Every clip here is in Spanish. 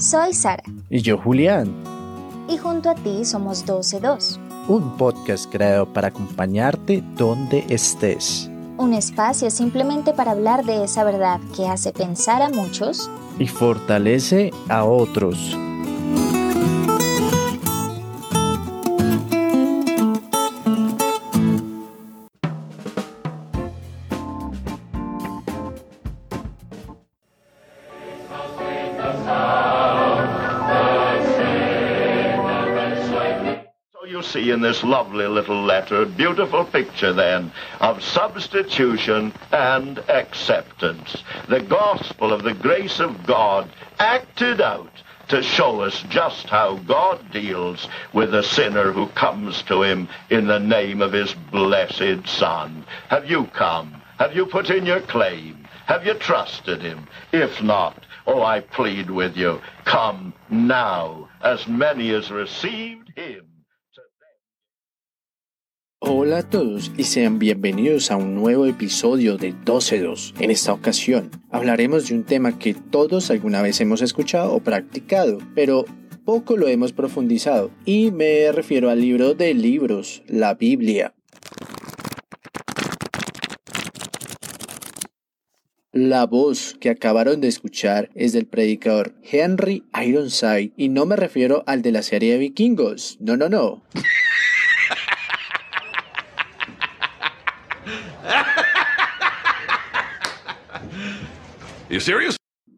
Soy Sara. Y yo Julián. Y junto a ti somos 12-2. Un podcast creado para acompañarte donde estés. Un espacio simplemente para hablar de esa verdad que hace pensar a muchos y fortalece a otros. Lovely little letter, beautiful picture then, of substitution and acceptance. The gospel of the grace of God acted out to show us just how God deals with a sinner who comes to him in the name of his blessed Son. Have you come? Have you put in your claim? Have you trusted him? If not, oh, I plead with you, come now, as many as received him. Hola a todos y sean bienvenidos a un nuevo episodio de 12.2. En esta ocasión hablaremos de un tema que todos alguna vez hemos escuchado o practicado, pero poco lo hemos profundizado y me refiero al libro de libros, la Biblia. La voz que acabaron de escuchar es del predicador Henry Ironside y no me refiero al de la serie de vikingos, no, no, no.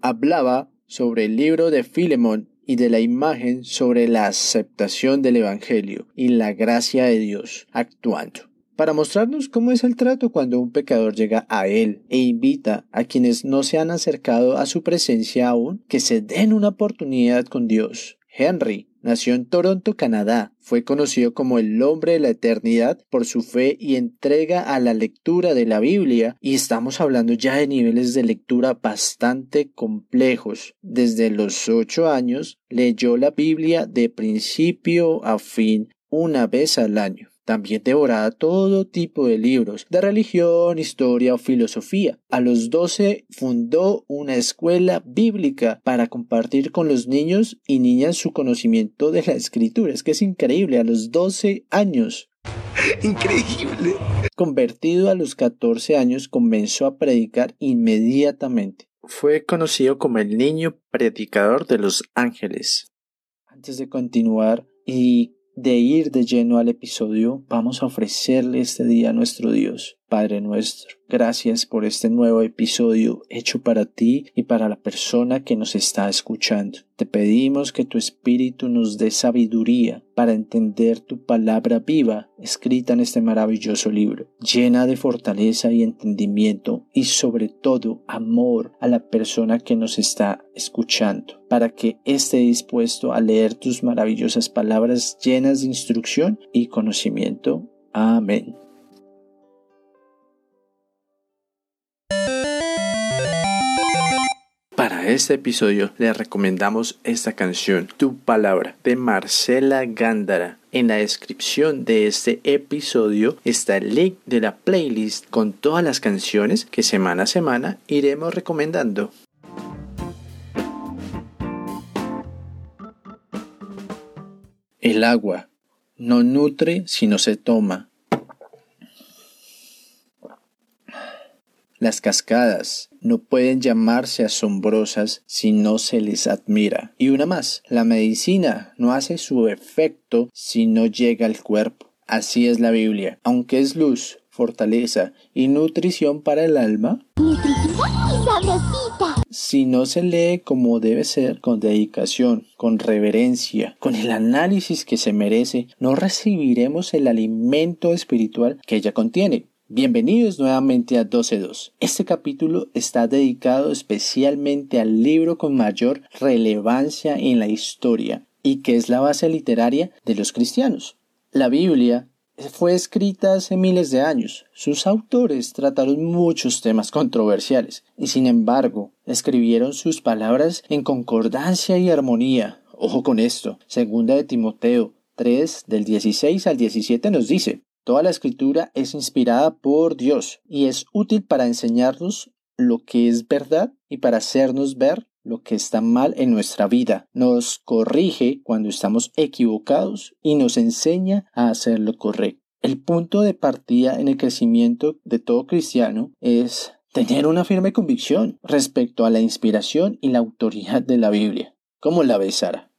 Hablaba sobre el libro de Filemón y de la imagen sobre la aceptación del Evangelio y la gracia de Dios actuando para mostrarnos cómo es el trato cuando un pecador llega a Él e invita a quienes no se han acercado a su presencia aún que se den una oportunidad con Dios. Henry Nació en Toronto, Canadá. Fue conocido como el hombre de la eternidad por su fe y entrega a la lectura de la Biblia y estamos hablando ya de niveles de lectura bastante complejos. Desde los ocho años leyó la Biblia de principio a fin una vez al año. También devoraba todo tipo de libros de religión, historia o filosofía. A los 12 fundó una escuela bíblica para compartir con los niños y niñas su conocimiento de la escritura. Es que es increíble, a los 12 años. Increíble. Convertido a los 14 años, comenzó a predicar inmediatamente. Fue conocido como el niño predicador de los ángeles. Antes de continuar y de ir de lleno al episodio, vamos a ofrecerle este día a nuestro Dios, Padre nuestro. Gracias por este nuevo episodio hecho para ti y para la persona que nos está escuchando. Te pedimos que tu Espíritu nos dé sabiduría para entender tu palabra viva escrita en este maravilloso libro, llena de fortaleza y entendimiento y sobre todo amor a la persona que nos está escuchando, para que esté dispuesto a leer tus maravillosas palabras llenas de instrucción y conocimiento. Amén. Este episodio les recomendamos esta canción, Tu Palabra, de Marcela Gándara. En la descripción de este episodio está el link de la playlist con todas las canciones que semana a semana iremos recomendando. El agua no nutre si no se toma. Las cascadas no pueden llamarse asombrosas si no se les admira. Y una más, la medicina no hace su efecto si no llega al cuerpo. Así es la Biblia. Aunque es luz, fortaleza y nutrición para el alma, si no se lee como debe ser, con dedicación, con reverencia, con el análisis que se merece, no recibiremos el alimento espiritual que ella contiene. Bienvenidos nuevamente a 12.2. Este capítulo está dedicado especialmente al libro con mayor relevancia en la historia y que es la base literaria de los cristianos. La Biblia fue escrita hace miles de años. Sus autores trataron muchos temas controversiales y sin embargo escribieron sus palabras en concordancia y armonía. Ojo con esto. Segunda de Timoteo 3 del 16 al 17 nos dice Toda la escritura es inspirada por Dios y es útil para enseñarnos lo que es verdad y para hacernos ver lo que está mal en nuestra vida, nos corrige cuando estamos equivocados y nos enseña a hacer lo correcto. El punto de partida en el crecimiento de todo cristiano es tener una firme convicción respecto a la inspiración y la autoridad de la Biblia. ¿Cómo la ves, Sara?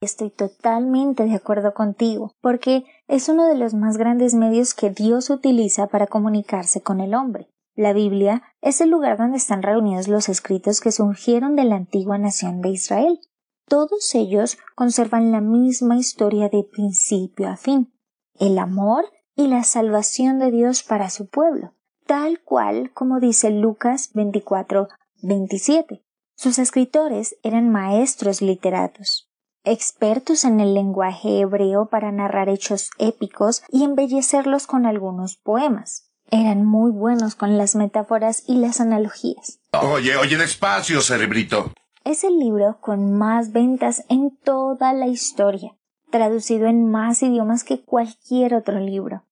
Estoy totalmente de acuerdo contigo, porque es uno de los más grandes medios que Dios utiliza para comunicarse con el hombre. La Biblia es el lugar donde están reunidos los escritos que surgieron de la antigua nación de Israel. Todos ellos conservan la misma historia de principio a fin, el amor y la salvación de Dios para su pueblo, tal cual como dice Lucas 24, 27. Sus escritores eran maestros literatos, expertos en el lenguaje hebreo para narrar hechos épicos y embellecerlos con algunos poemas. Eran muy buenos con las metáforas y las analogías. Oye, oye, despacio, cerebrito. Es el libro con más ventas en toda la historia, traducido en más idiomas que cualquier otro libro.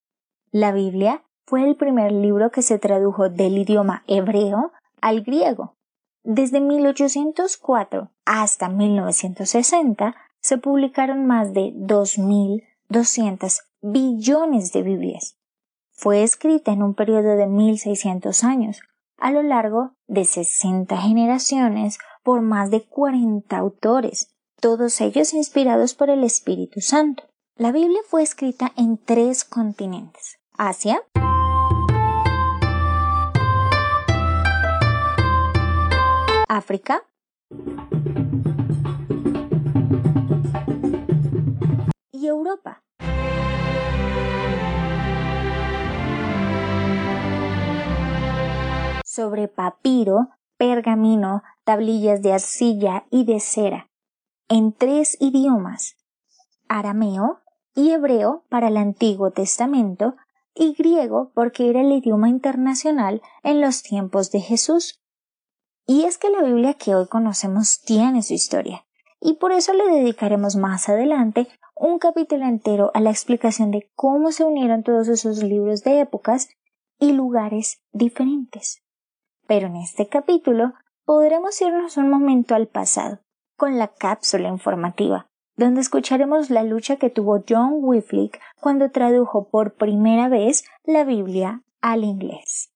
La Biblia fue el primer libro que se tradujo del idioma hebreo al griego. Desde 1804 hasta 1960 se publicaron más de 2.200 billones de Biblias. Fue escrita en un periodo de 1.600 años, a lo largo de 60 generaciones por más de 40 autores, todos ellos inspirados por el Espíritu Santo. La Biblia fue escrita en tres continentes, Asia, África y Europa. Sobre papiro, pergamino, tablillas de arcilla y de cera, en tres idiomas, arameo y hebreo para el Antiguo Testamento y griego porque era el idioma internacional en los tiempos de Jesús. Y es que la Biblia que hoy conocemos tiene su historia, y por eso le dedicaremos más adelante un capítulo entero a la explicación de cómo se unieron todos esos libros de épocas y lugares diferentes. Pero en este capítulo podremos irnos un momento al pasado, con la cápsula informativa, donde escucharemos la lucha que tuvo John Wycliffe cuando tradujo por primera vez la Biblia al inglés.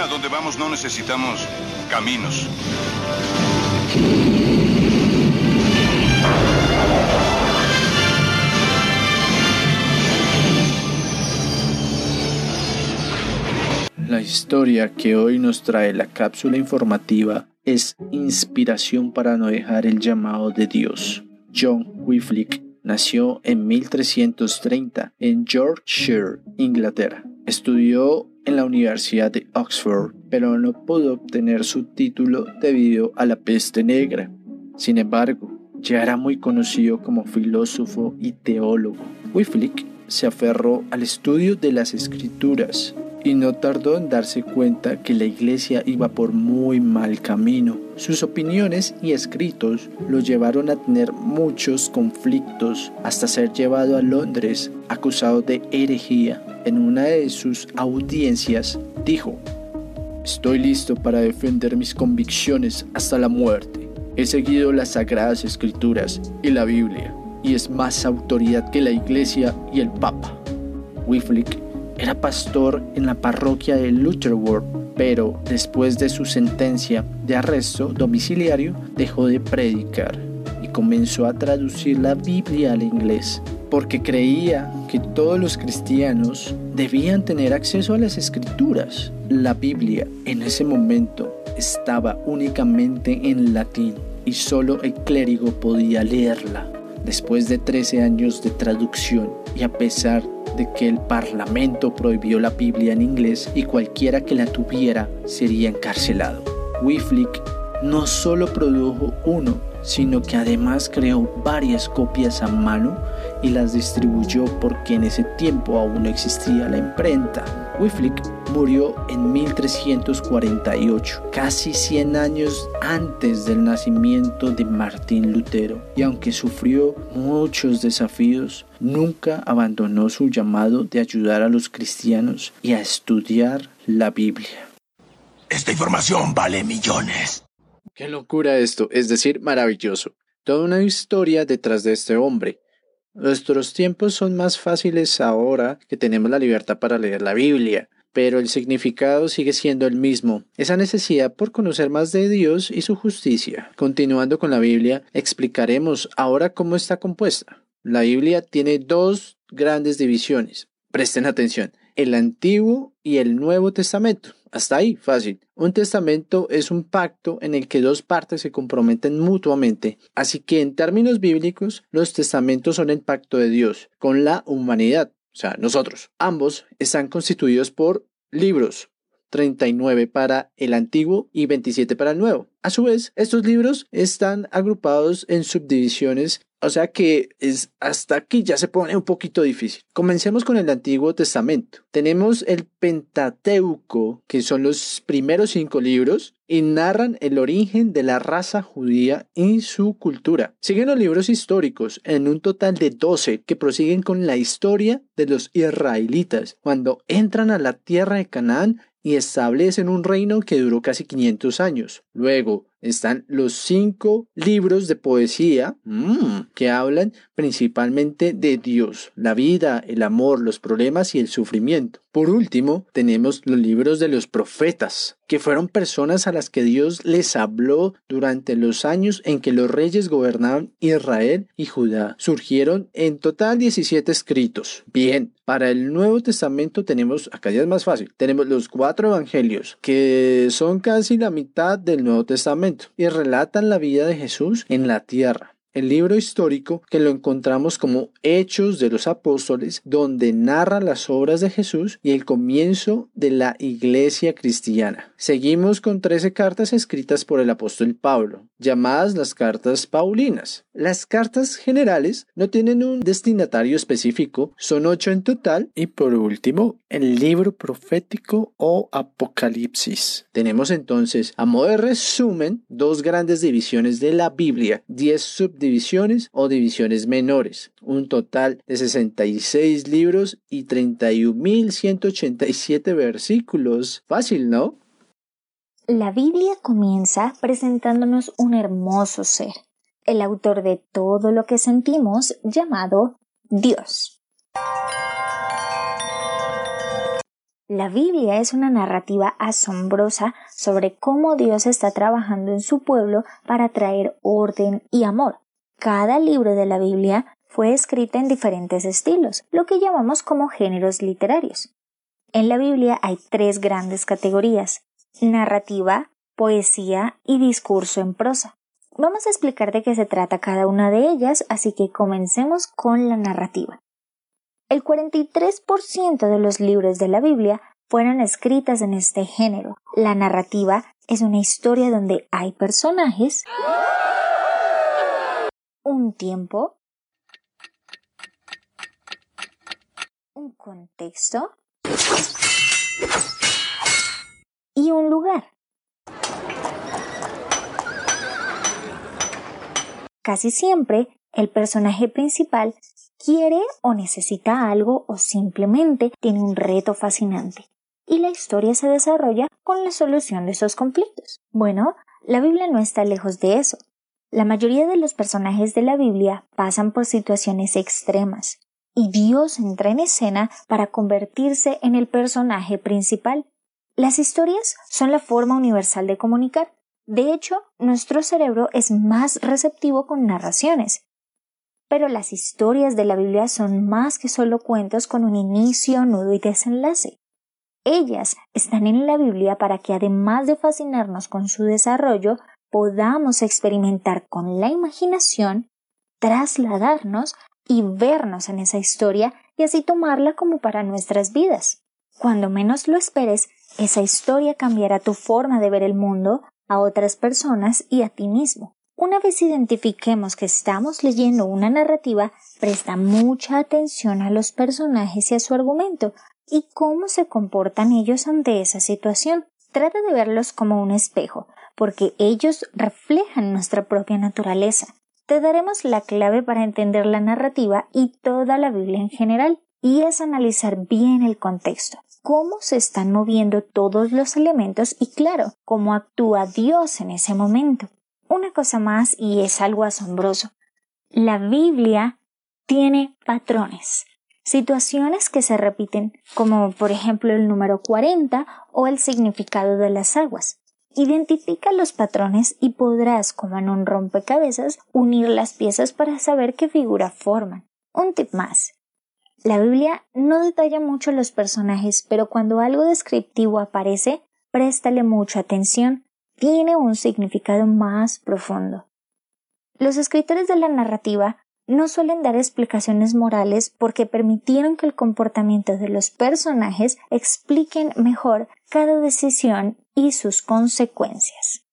A donde vamos no necesitamos caminos. La historia que hoy nos trae la cápsula informativa es inspiración para no dejar el llamado de Dios. John Wycliffe nació en 1330 en Yorkshire, Inglaterra. Estudió en la Universidad de Oxford, pero no pudo obtener su título debido a la peste negra. Sin embargo, ya era muy conocido como filósofo y teólogo. Wycliffe se aferró al estudio de las escrituras y no tardó en darse cuenta que la iglesia iba por muy mal camino. Sus opiniones y escritos lo llevaron a tener muchos conflictos hasta ser llevado a Londres acusado de herejía. En una de sus audiencias dijo, Estoy listo para defender mis convicciones hasta la muerte. He seguido las sagradas escrituras y la Biblia, y es más autoridad que la iglesia y el Papa. Wycliffe era pastor en la parroquia de Lutherworth, pero después de su sentencia de arresto domiciliario dejó de predicar y comenzó a traducir la Biblia al inglés, porque creía que todos los cristianos debían tener acceso a las escrituras. La Biblia en ese momento estaba únicamente en latín y solo el clérigo podía leerla. Después de 13 años de traducción y a pesar de que el Parlamento prohibió la Biblia en inglés y cualquiera que la tuviera sería encarcelado. Wycliffe no solo produjo uno, sino que además creó varias copias a mano y las distribuyó porque en ese tiempo aún no existía la imprenta. Wycliffe murió en 1348, casi 100 años antes del nacimiento de Martín Lutero, y aunque sufrió muchos desafíos, nunca abandonó su llamado de ayudar a los cristianos y a estudiar la Biblia. Esta información vale millones. Qué locura esto, es decir, maravilloso. Toda una historia detrás de este hombre. Nuestros tiempos son más fáciles ahora que tenemos la libertad para leer la Biblia, pero el significado sigue siendo el mismo, esa necesidad por conocer más de Dios y su justicia. Continuando con la Biblia, explicaremos ahora cómo está compuesta. La Biblia tiene dos grandes divisiones. Presten atención, el Antiguo y el Nuevo Testamento. Hasta ahí, fácil. Un testamento es un pacto en el que dos partes se comprometen mutuamente. Así que en términos bíblicos, los testamentos son el pacto de Dios con la humanidad, o sea, nosotros. Ambos están constituidos por libros, 39 para el antiguo y 27 para el nuevo. A su vez, estos libros están agrupados en subdivisiones o sea que es hasta aquí ya se pone un poquito difícil. Comencemos con el Antiguo Testamento. Tenemos el Pentateuco, que son los primeros cinco libros y narran el origen de la raza judía y su cultura. Siguen los libros históricos en un total de 12 que prosiguen con la historia de los israelitas cuando entran a la tierra de Canaán y establecen un reino que duró casi 500 años. Luego, están los cinco libros de poesía mm, que hablan principalmente de Dios, la vida, el amor, los problemas y el sufrimiento. Por último, tenemos los libros de los profetas, que fueron personas a las que Dios les habló durante los años en que los reyes gobernaban Israel y Judá. Surgieron en total 17 escritos. Bien, para el Nuevo Testamento tenemos, acá ya es más fácil, tenemos los cuatro evangelios, que son casi la mitad del Nuevo Testamento, y relatan la vida de Jesús en la tierra el libro histórico que lo encontramos como Hechos de los Apóstoles, donde narra las obras de Jesús y el comienzo de la iglesia cristiana. Seguimos con 13 cartas escritas por el apóstol Pablo, llamadas las cartas paulinas. Las cartas generales no tienen un destinatario específico, son ocho en total. Y por último, el libro profético o Apocalipsis. Tenemos entonces, a modo de resumen, dos grandes divisiones de la Biblia, 10 subdivisiones divisiones o divisiones menores, un total de 66 libros y 31.187 versículos. Fácil, ¿no? La Biblia comienza presentándonos un hermoso ser, el autor de todo lo que sentimos, llamado Dios. La Biblia es una narrativa asombrosa sobre cómo Dios está trabajando en su pueblo para traer orden y amor. Cada libro de la Biblia fue escrita en diferentes estilos, lo que llamamos como géneros literarios. En la Biblia hay tres grandes categorías, narrativa, poesía y discurso en prosa. Vamos a explicar de qué se trata cada una de ellas, así que comencemos con la narrativa. El 43% de los libros de la Biblia fueron escritas en este género. La narrativa es una historia donde hay personajes un tiempo, un contexto y un lugar. Casi siempre el personaje principal quiere o necesita algo o simplemente tiene un reto fascinante y la historia se desarrolla con la solución de esos conflictos. Bueno, la Biblia no está lejos de eso. La mayoría de los personajes de la Biblia pasan por situaciones extremas, y Dios entra en escena para convertirse en el personaje principal. Las historias son la forma universal de comunicar. De hecho, nuestro cerebro es más receptivo con narraciones. Pero las historias de la Biblia son más que solo cuentos con un inicio, nudo y desenlace. Ellas están en la Biblia para que además de fascinarnos con su desarrollo, podamos experimentar con la imaginación, trasladarnos y vernos en esa historia y así tomarla como para nuestras vidas. Cuando menos lo esperes, esa historia cambiará tu forma de ver el mundo, a otras personas y a ti mismo. Una vez identifiquemos que estamos leyendo una narrativa, presta mucha atención a los personajes y a su argumento y cómo se comportan ellos ante esa situación. Trata de verlos como un espejo, porque ellos reflejan nuestra propia naturaleza. Te daremos la clave para entender la narrativa y toda la Biblia en general, y es analizar bien el contexto, cómo se están moviendo todos los elementos y claro, cómo actúa Dios en ese momento. Una cosa más y es algo asombroso. La Biblia tiene patrones, situaciones que se repiten, como por ejemplo el número 40 o el significado de las aguas. Identifica los patrones y podrás, como en un rompecabezas, unir las piezas para saber qué figura forman. Un tip más. La Biblia no detalla mucho los personajes, pero cuando algo descriptivo aparece, préstale mucha atención tiene un significado más profundo. Los escritores de la narrativa no suelen dar explicaciones morales porque permitieron que el comportamiento de los personajes expliquen mejor cada decisión y sus consecuencias.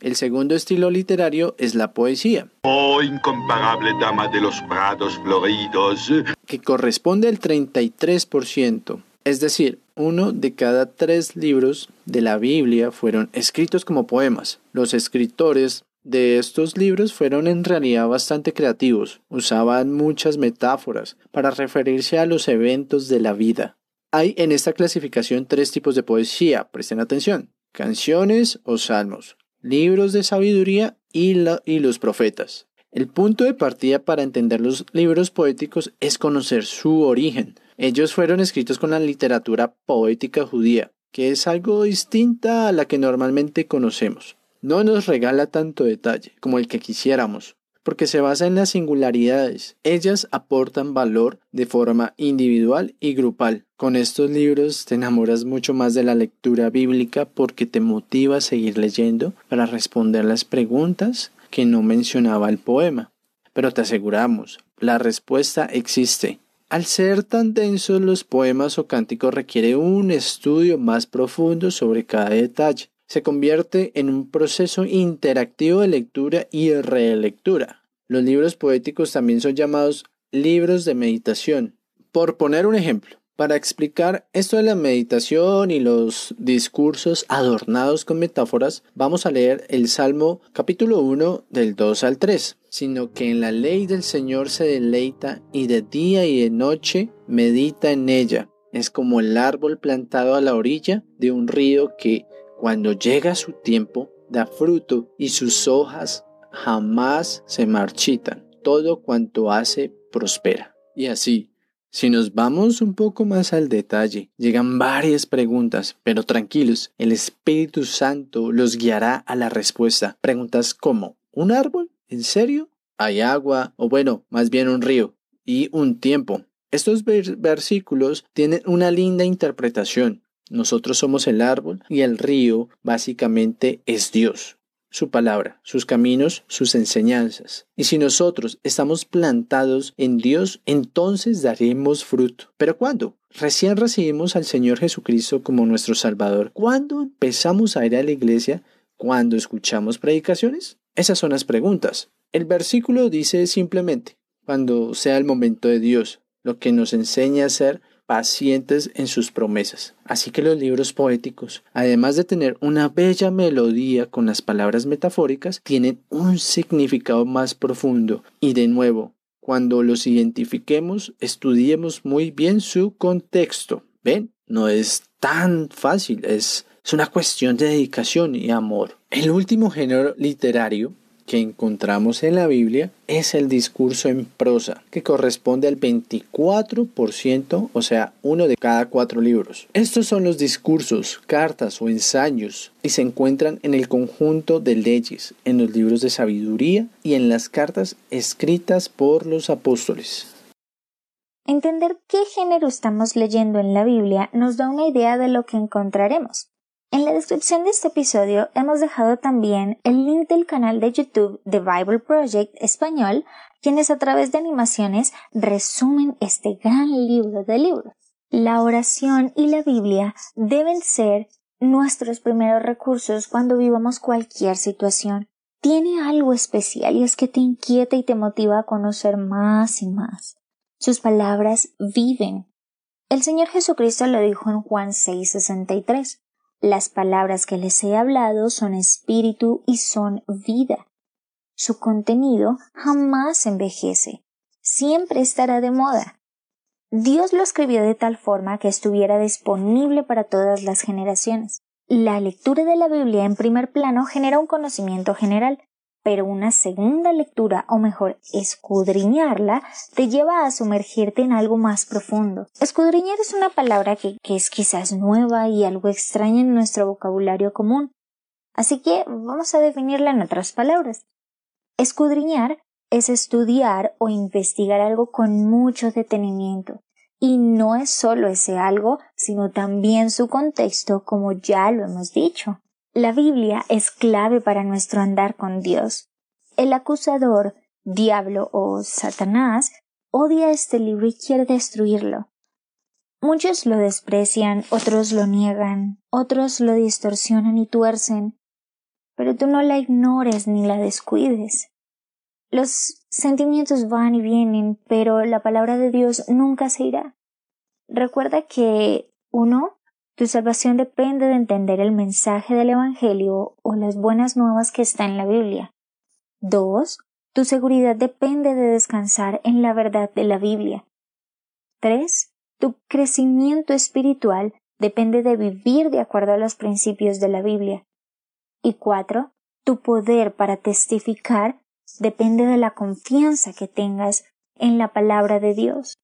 El segundo estilo literario es la poesía. Oh, incomparable dama de los prados floridos. Que corresponde al 33%. Es decir, uno de cada tres libros de la Biblia fueron escritos como poemas. Los escritores de estos libros fueron en realidad bastante creativos, usaban muchas metáforas para referirse a los eventos de la vida. Hay en esta clasificación tres tipos de poesía, presten atención, canciones o salmos, libros de sabiduría y, y los profetas. El punto de partida para entender los libros poéticos es conocer su origen, ellos fueron escritos con la literatura poética judía, que es algo distinta a la que normalmente conocemos. No nos regala tanto detalle como el que quisiéramos, porque se basa en las singularidades. Ellas aportan valor de forma individual y grupal. Con estos libros te enamoras mucho más de la lectura bíblica porque te motiva a seguir leyendo para responder las preguntas que no mencionaba el poema. Pero te aseguramos, la respuesta existe. Al ser tan densos los poemas o cánticos requiere un estudio más profundo sobre cada detalle. Se convierte en un proceso interactivo de lectura y relectura. Los libros poéticos también son llamados libros de meditación. Por poner un ejemplo, para explicar esto de la meditación y los discursos adornados con metáforas, vamos a leer el Salmo capítulo 1 del 2 al 3, sino que en la ley del Señor se deleita y de día y de noche medita en ella. Es como el árbol plantado a la orilla de un río que, cuando llega su tiempo, da fruto y sus hojas jamás se marchitan. Todo cuanto hace prospera. Y así, si nos vamos un poco más al detalle, llegan varias preguntas, pero tranquilos, el Espíritu Santo los guiará a la respuesta. Preguntas como, ¿un árbol? ¿En serio? ¿Hay agua? O bueno, más bien un río. Y un tiempo. Estos versículos tienen una linda interpretación. Nosotros somos el árbol y el río básicamente es Dios su palabra, sus caminos, sus enseñanzas. Y si nosotros estamos plantados en Dios, entonces daremos fruto. ¿Pero cuándo? Recién recibimos al Señor Jesucristo como nuestro Salvador. ¿Cuándo empezamos a ir a la iglesia? ¿Cuándo escuchamos predicaciones? Esas son las preguntas. El versículo dice simplemente, cuando sea el momento de Dios, lo que nos enseña a ser pacientes en sus promesas. Así que los libros poéticos, además de tener una bella melodía con las palabras metafóricas, tienen un significado más profundo. Y de nuevo, cuando los identifiquemos, estudiemos muy bien su contexto. ¿Ven? No es tan fácil, es, una cuestión de dedicación y amor. El último género literario que encontramos en la Biblia es el discurso en prosa, que corresponde al 24%, o sea, uno de cada cuatro libros. Estos son los discursos, cartas o ensayos y se encuentran en el conjunto de leyes, en los libros de sabiduría y en las cartas escritas por los apóstoles. Entender qué género estamos leyendo en la Biblia nos da una idea de lo que encontraremos. En la descripción de este episodio hemos dejado también el link del canal de YouTube de Bible Project Español, quienes a través de animaciones resumen este gran libro de libros. La oración y la Biblia deben ser nuestros primeros recursos cuando vivamos cualquier situación. tiene algo especial y es que te inquieta y te motiva a conocer más y más. Sus palabras viven. El Señor Jesucristo lo dijo en Juan 6:63. Las palabras que les he hablado son espíritu y son vida. Su contenido jamás envejece, siempre estará de moda. Dios lo escribió de tal forma que estuviera disponible para todas las generaciones. La lectura de la Biblia en primer plano genera un conocimiento general, pero una segunda lectura, o mejor, escudriñarla, te lleva a sumergirte en algo más profundo. Escudriñar es una palabra que, es quizás nueva y algo extraña en nuestro vocabulario común. Así que vamos a definirla en otras palabras. Escudriñar es estudiar o investigar algo con mucho detenimiento. Y no es solo ese algo, sino también su contexto, como ya lo hemos dicho. La Biblia es clave para nuestro andar con Dios. El acusador, diablo o Satanás, odia este libro y quiere destruirlo. Muchos lo desprecian, otros lo niegan, otros lo distorsionan y tuercen, pero tú no la ignores ni la descuides. Los sentimientos van y vienen, pero la palabra de Dios nunca se irá. Recuerda que uno, tu salvación depende de entender el mensaje del Evangelio o las buenas nuevas que está en la Biblia. Dos, tu seguridad depende de descansar en la verdad de la Biblia. Tres, tu crecimiento espiritual depende de vivir de acuerdo a los principios de la Biblia. Y cuatro, tu poder para testificar depende de la confianza que tengas en la palabra de Dios.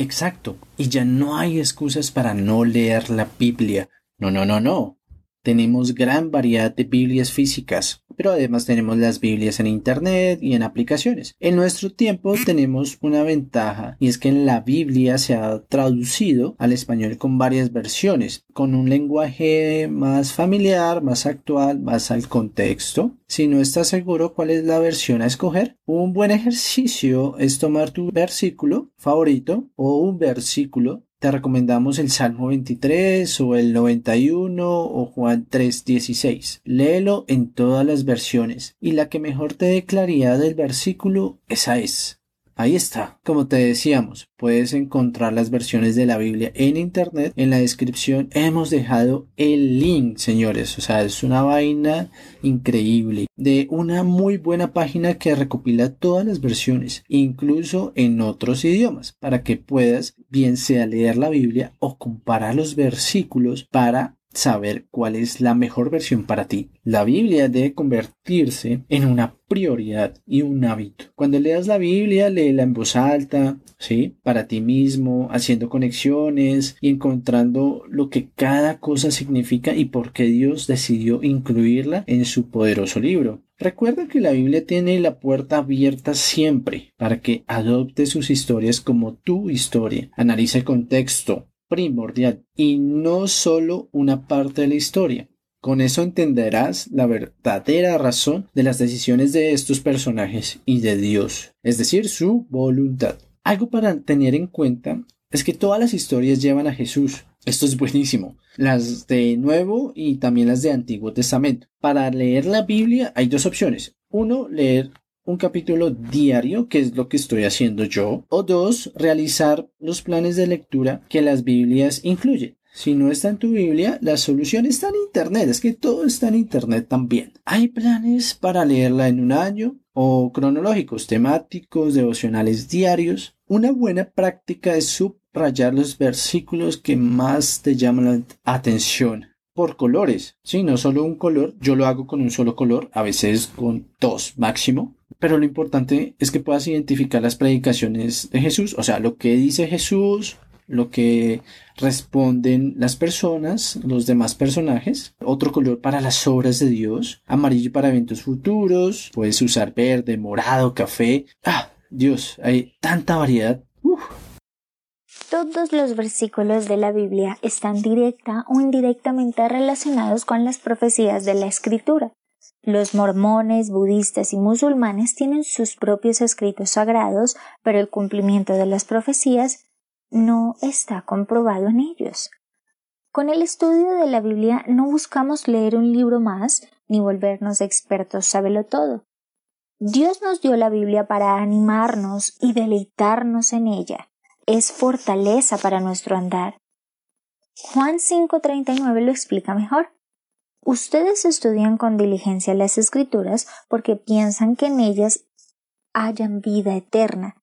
Exacto, y ya no hay excusas para no leer la Biblia. No, no, no, no. Tenemos gran variedad de Biblias físicas, pero además tenemos las Biblias en Internet y en aplicaciones. En nuestro tiempo tenemos una ventaja y es que en la Biblia se ha traducido al español con varias versiones, con un lenguaje más familiar, más actual, más al contexto. Si no estás seguro cuál es la versión a escoger, un buen ejercicio es tomar tu versículo favorito o un versículo te recomendamos el Salmo 23 o el 91 o Juan 3.16. Léelo en todas las versiones y la que mejor te dé claridad del versículo, esa es. Ahí está. Como te decíamos, puedes encontrar las versiones de la Biblia en internet. En la descripción hemos dejado el link, señores. O sea, es una vaina increíble. De una muy buena página que recopila todas las versiones, incluso en otros idiomas, para que puedas bien sea leer la Biblia o comparar los versículos para saber cuál es la mejor versión para ti. La Biblia debe convertirse en una prioridad y un hábito. Cuando leas la Biblia, léela en voz alta, ¿sí? Para ti mismo, haciendo conexiones y encontrando lo que cada cosa significa y por qué Dios decidió incluirla en su poderoso libro. Recuerda que la Biblia tiene la puerta abierta siempre para que adopte sus historias como tu historia. Analiza el contexto, primordial y no solo una parte de la historia. Con eso entenderás la verdadera razón de las decisiones de estos personajes y de Dios, es decir, su voluntad. Algo para tener en cuenta es que todas las historias llevan a Jesús. Esto es buenísimo. Las de Nuevo y también las de Antiguo Testamento. Para leer la Biblia hay dos opciones. Uno, leer un capítulo diario, que es lo que estoy haciendo yo, o dos, realizar los planes de lectura que las Biblias incluyen. Si no está en tu Biblia, la solución está en Internet. Es que todo está en Internet también. Hay planes para leerla en un año o cronológicos, temáticos, devocionales diarios. Una buena práctica es subrayar los versículos que más te llaman la atención por colores. Sí, no solo un color. Yo lo hago con un solo color, a veces con dos máximo pero lo importante es que puedas identificar las predicaciones de Jesús, o sea, lo que dice Jesús, lo que responden las personas, los demás personajes, otro color para las obras de Dios, amarillo para eventos futuros, puedes usar verde, morado, café. Ah, Dios, hay tanta variedad. Todos los versículos de la Biblia están directa o indirectamente relacionados con las profecías de la Escritura. Los mormones, budistas y musulmanes tienen sus propios escritos sagrados, pero el cumplimiento de las profecías no está comprobado en ellos. Con el estudio de la Biblia no buscamos leer un libro más, ni volvernos expertos sábelo todo. Dios nos dio la Biblia para animarnos y deleitarnos en ella. Es fortaleza para nuestro andar. Juan 5:39 lo explica mejor. Ustedes estudian con diligencia las escrituras porque piensan que en ellas hayan vida eterna,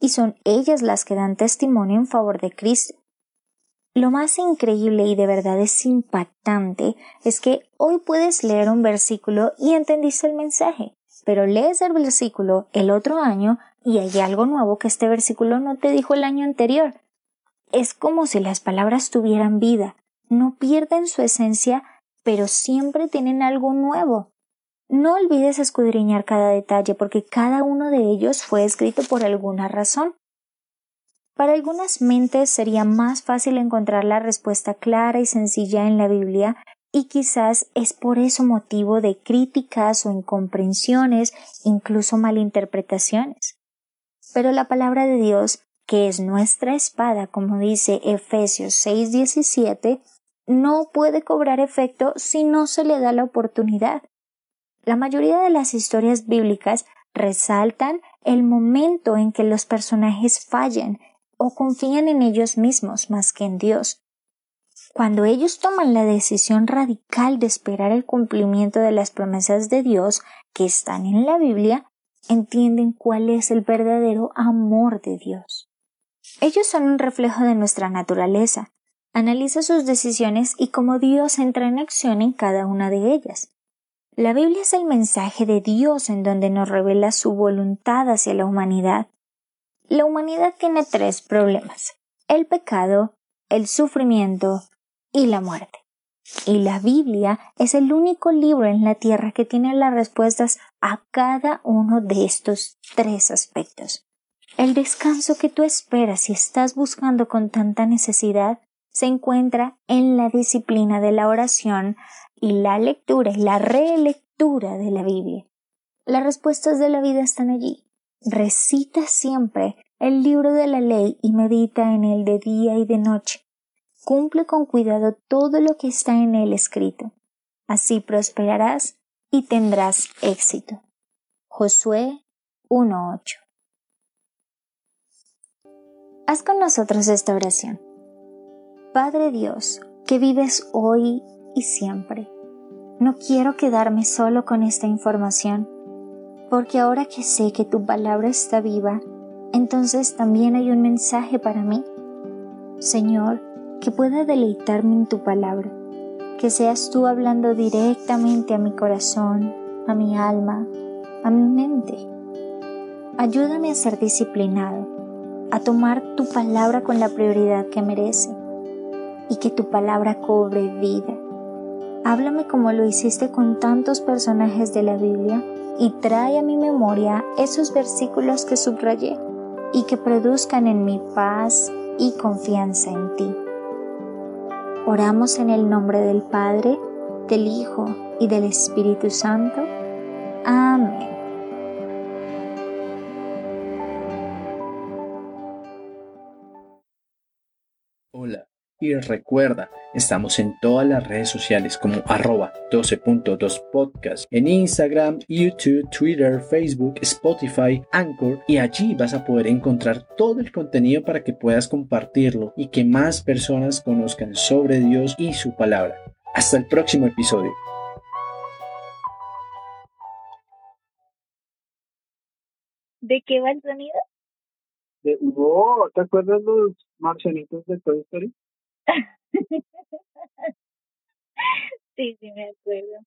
y son ellas las que dan testimonio en favor de Cristo. Lo más increíble y de verdad es impactante es que hoy puedes leer un versículo y entendiste el mensaje, pero lees el versículo el otro año y hay algo nuevo que este versículo no te dijo el año anterior. Es como si las palabras tuvieran vida, no pierden su esencia, pero siempre tienen algo nuevo. No olvides escudriñar cada detalle porque cada uno de ellos fue escrito por alguna razón. Para algunas mentes sería más fácil encontrar la respuesta clara y sencilla en la Biblia y quizás es por eso motivo de críticas o incomprensiones, incluso malinterpretaciones. Pero la palabra de Dios, que es nuestra espada, como dice Efesios 6:17, no puede cobrar efecto si no se le da la oportunidad. La mayoría de las historias bíblicas resaltan el momento en que los personajes fallan o confían en ellos mismos más que en Dios. Cuando ellos toman la decisión radical de esperar el cumplimiento de las promesas de Dios que están en la Biblia, entienden cuál es el verdadero amor de Dios. Ellos son un reflejo de nuestra naturaleza. Analiza sus decisiones y cómo Dios entra en acción en cada una de ellas. La Biblia es el mensaje de Dios en donde nos revela su voluntad hacia la humanidad la humanidad tiene tres problemas el pecado, el sufrimiento y la muerte. Y la Biblia es el único libro en la tierra que tiene las respuestas a cada uno de estos tres aspectos. El descanso que tú esperas y estás buscando con tanta necesidad se encuentra en la disciplina de la oración y la lectura y la relectura de la Biblia. Las respuestas de la vida están allí. Recita siempre el libro de la ley y medita en él de día y de noche. Cumple con cuidado todo lo que está en él escrito. Así prosperarás y tendrás éxito. Josué 1.8 Haz con nosotros esta oración. Padre Dios, que vives hoy y siempre, no quiero quedarme solo con esta información porque ahora que sé que tu palabra está viva, entonces también hay un mensaje para mí. Señor, que pueda deleitarme en tu palabra, que seas tú hablando directamente a mi corazón, a mi alma, a mi mente. Ayúdame a ser disciplinado, a tomar tu palabra con la prioridad que merece y que tu palabra cobre vida. Háblame como lo hiciste con tantos personajes de la Biblia y trae a mi memoria esos versículos que subrayé y que produzcan en mi paz y confianza en ti. Oramos en el nombre del Padre, del Hijo y del Espíritu Santo. Amén. Y recuerda, estamos en todas las redes sociales como arroba 12.2 podcast, en Instagram, YouTube, Twitter, Facebook, Spotify, Anchor y allí vas a poder encontrar todo el contenido para que puedas compartirlo y que más personas conozcan sobre Dios y su palabra. Hasta el próximo episodio. ¿De qué va el sonido? De, oh, ¿te acuerdas los marcianitos de Toy Story? sí, sí, me acuerdo.